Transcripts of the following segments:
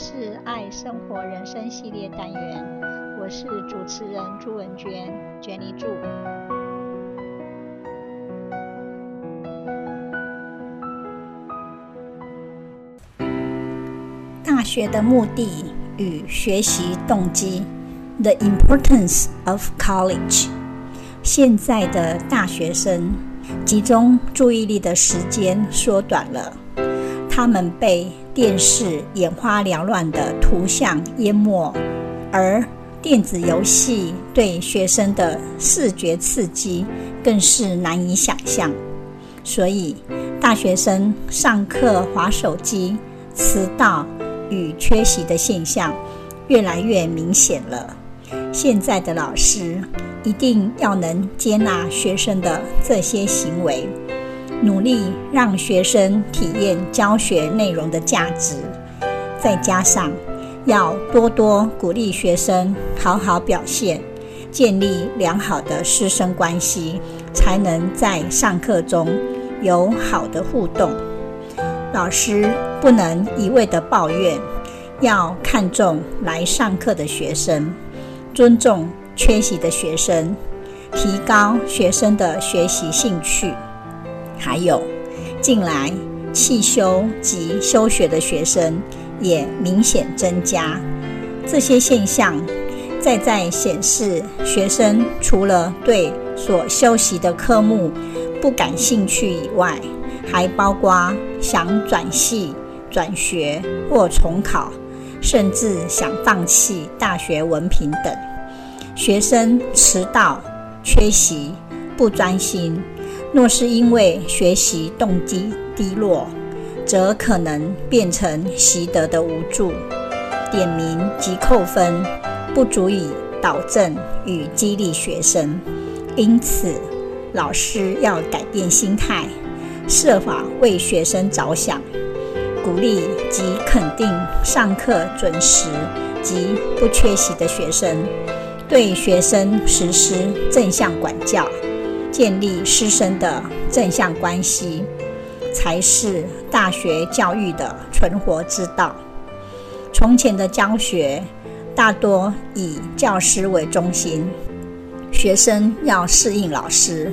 是爱生活人生系列单元，我是主持人朱文娟，Jenny 朱。大学的目的与学习动机，The importance of college。现在的大学生集中注意力的时间缩短了，他们被电视眼花缭乱的图像淹没，而电子游戏对学生的视觉刺激更是难以想象。所以，大学生上课划手机、迟到与缺席的现象越来越明显了。现在的老师一定要能接纳学生的这些行为。努力让学生体验教学内容的价值，再加上要多多鼓励学生好好表现，建立良好的师生关系，才能在上课中有好的互动。老师不能一味的抱怨，要看重来上课的学生，尊重缺席的学生，提高学生的学习兴趣。还有，近来弃修及休学的学生也明显增加。这些现象在在显示，学生除了对所修习的科目不感兴趣以外，还包括想转系、转学或重考，甚至想放弃大学文凭等。学生迟到、缺席、不专心。若是因为学习动机低落，则可能变成习得的无助，点名及扣分，不足以导正与激励学生。因此，老师要改变心态，设法为学生着想，鼓励及肯定上课准时及不缺席的学生，对学生实施正向管教。建立师生的正向关系，才是大学教育的存活之道。从前的教学大多以教师为中心，学生要适应老师；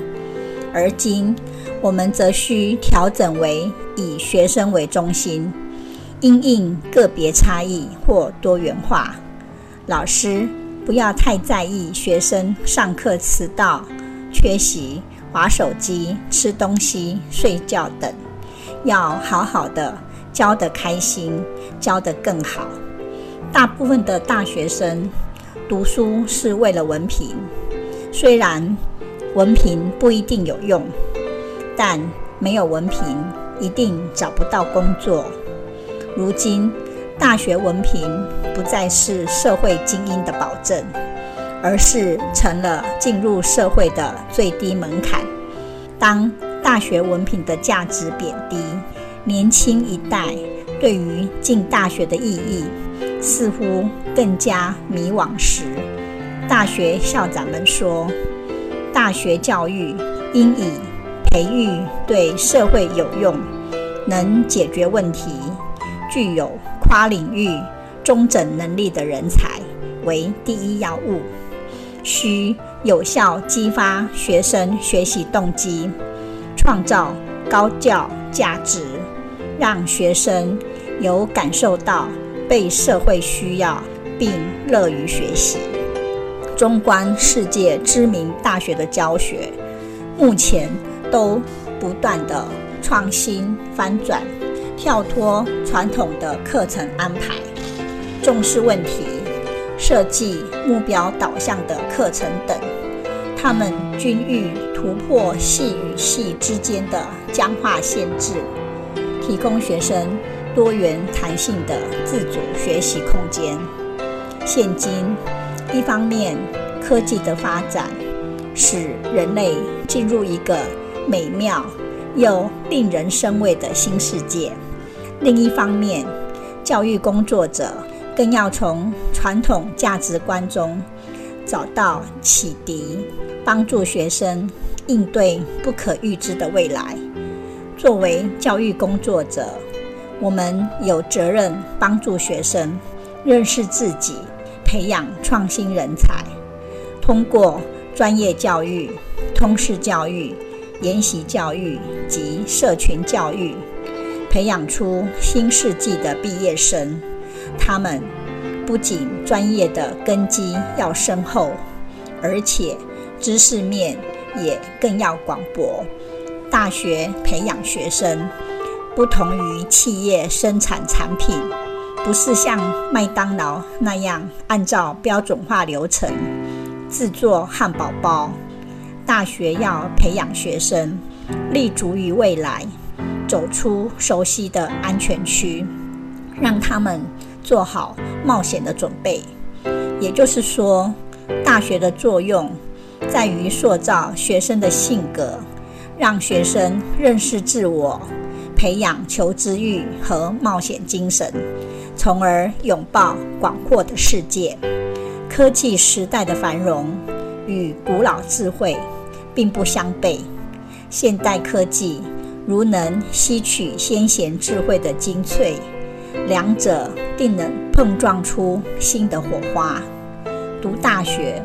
而今我们则需调整为以学生为中心，因应个别差异或多元化。老师不要太在意学生上课迟到。缺席、滑手机、吃东西、睡觉等，要好好的教得开心，教得更好。大部分的大学生读书是为了文凭，虽然文凭不一定有用，但没有文凭一定找不到工作。如今，大学文凭不再是社会精英的保证。而是成了进入社会的最低门槛。当大学文凭的价值贬低，年轻一代对于进大学的意义似乎更加迷惘时，大学校长们说，大学教育应以培育对社会有用、能解决问题、具有跨领域综整能力的人才为第一要务。需有效激发学生学习动机，创造高教价值，让学生有感受到被社会需要，并乐于学习。纵观世界知名大学的教学，目前都不断地创新翻转，跳脱传统的课程安排，重视问题。设计目标导向的课程等，他们均欲突破系与系之间的僵化限制，提供学生多元弹性的自主学习空间。现今，一方面科技的发展使人类进入一个美妙又令人生畏的新世界；另一方面，教育工作者。更要从传统价值观中找到启迪，帮助学生应对不可预知的未来。作为教育工作者，我们有责任帮助学生认识自己，培养创新人才，通过专业教育、通识教育、研习教育及社群教育，培养出新世纪的毕业生。他们不仅专业的根基要深厚，而且知识面也更要广博。大学培养学生，不同于企业生产产品，不是像麦当劳那样按照标准化流程制作汉堡包。大学要培养学生立足于未来，走出熟悉的安全区，让他们。做好冒险的准备，也就是说，大学的作用在于塑造学生的性格，让学生认识自我，培养求知欲和冒险精神，从而拥抱广阔的世界。科技时代的繁荣与古老智慧并不相悖，现代科技如能吸取先贤智慧的精粹。两者定能碰撞出新的火花。读大学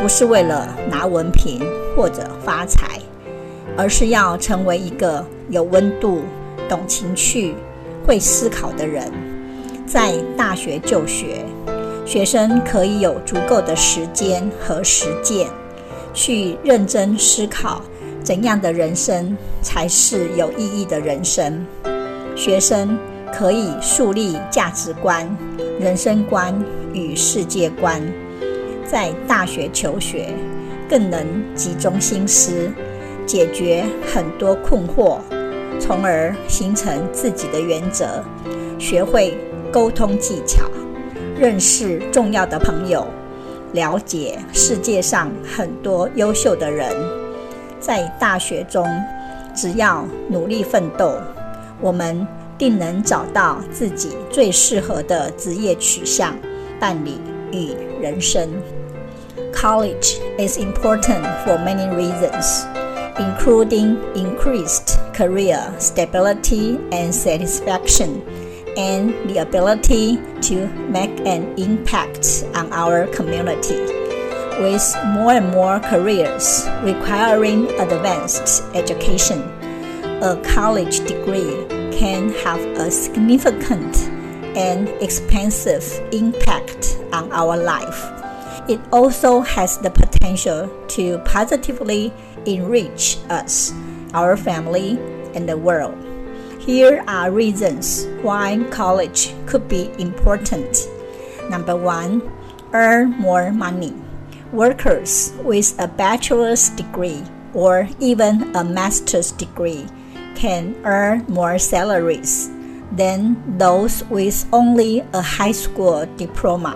不是为了拿文凭或者发财，而是要成为一个有温度、懂情趣、会思考的人。在大学就学，学生可以有足够的时间和实践，去认真思考怎样的人生才是有意义的人生。学生。可以树立价值观、人生观与世界观，在大学求学更能集中心思，解决很多困惑，从而形成自己的原则，学会沟通技巧，认识重要的朋友，了解世界上很多优秀的人。在大学中，只要努力奋斗，我们。定能找到自己最适合的职业取向、伴侣与人生。College is important for many reasons, including increased career stability and satisfaction, and the ability to make an impact on our community. With more and more careers requiring advanced education, a college degree can have a significant and expansive impact on our life. It also has the potential to positively enrich us, our family, and the world. Here are reasons why college could be important. Number one, earn more money. Workers with a bachelor's degree or even a master's degree can earn more salaries than those with only a high school diploma.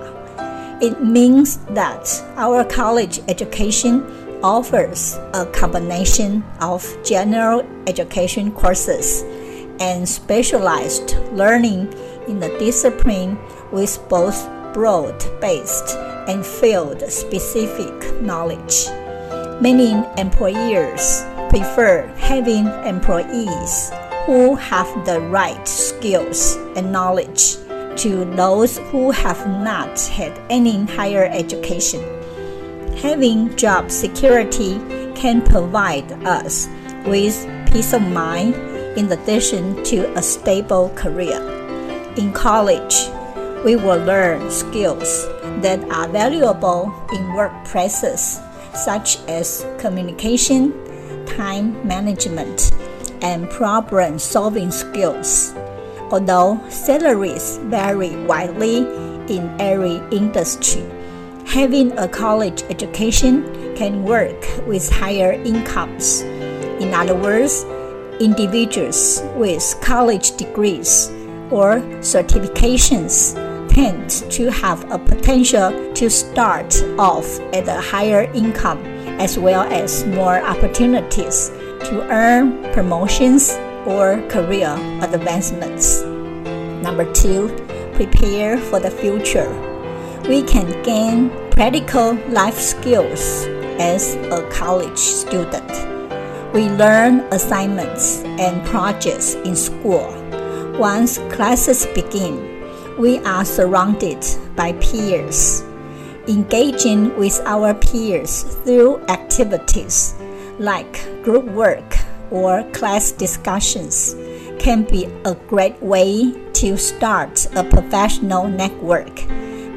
It means that our college education offers a combination of general education courses and specialized learning in a discipline with both broad based and field specific knowledge. Many employers prefer having employees who have the right skills and knowledge to those who have not had any higher education. Having job security can provide us with peace of mind in addition to a stable career. In college, we will learn skills that are valuable in workplaces, such as communication, time management, and problem solving skills. Although salaries vary widely in every industry, having a college education can work with higher incomes. In other words, individuals with college degrees or certifications tend to have a potential to start off at a higher income as well as more opportunities to earn promotions or career advancements. Number two, prepare for the future. We can gain practical life skills as a college student. We learn assignments and projects in school, Once classes begin, we are surrounded by peers. Engaging with our peers through activities like group work or class discussions can be a great way to start a professional network,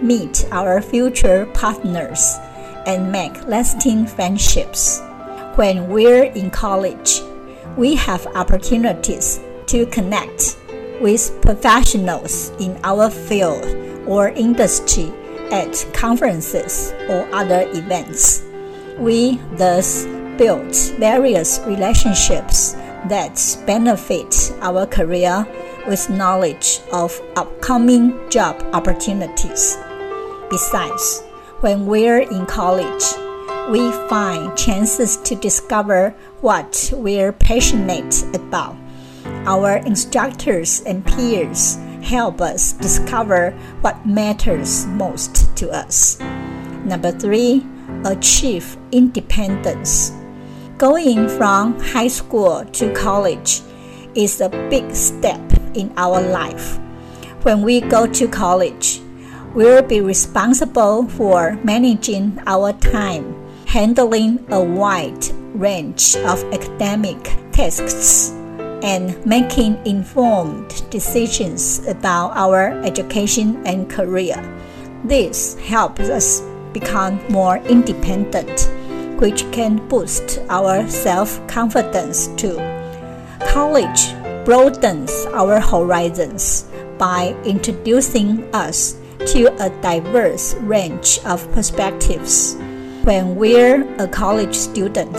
meet our future partners, and make lasting friendships. When we're in college, we have opportunities to connect with professionals in our field or industry at conferences or other events. We thus build various relationships that benefit our career with knowledge of upcoming job opportunities. Besides, when we're in college, we find chances to discover what we're passionate about. Our instructors and peers help us discover what matters most to us. Number three, achieve independence. Going from high school to college is a big step in our life. When we go to college, we'll be responsible for managing our time handling a wide range of academic tasks and making informed decisions about our education and career. This helps us become more independent, which can boost our self confidence too. College broadens our horizons by introducing us to a diverse range of perspectives when we're a college student,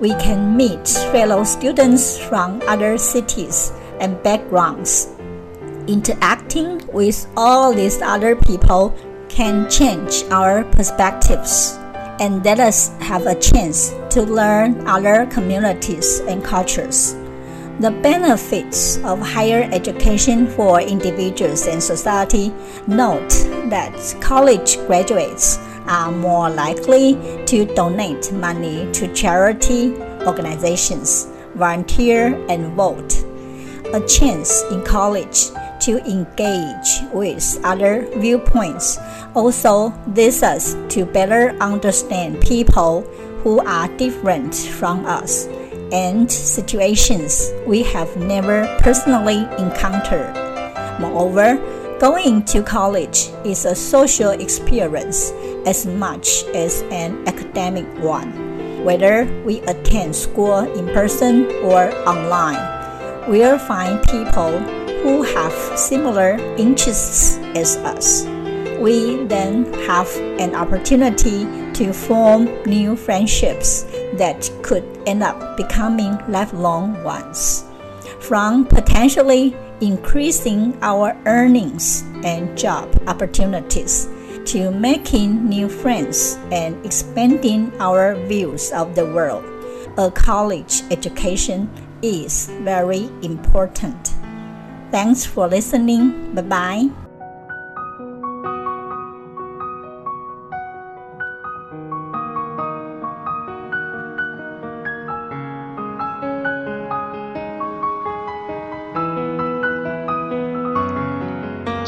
we can meet fellow students from other cities and backgrounds. Interacting with all these other people can change our perspectives and let us have a chance to learn other communities and cultures. The benefits of higher education for individuals and society note that college graduates are more likely to donate money to charity organizations, volunteer, and vote. A chance in college to engage with other viewpoints also leads us to better understand people who are different from us and situations we have never personally encountered. Moreover, going to college is a social experience as much as an academic one. Whether we attend school in person or online, we'll find people who have similar interests as us. We then have an opportunity to form new friendships that could end up becoming lifelong ones. From potentially increasing our earnings and job opportunities to making new friends and expanding our views of the world, a college education is very important. Thanks for listening. Bye bye.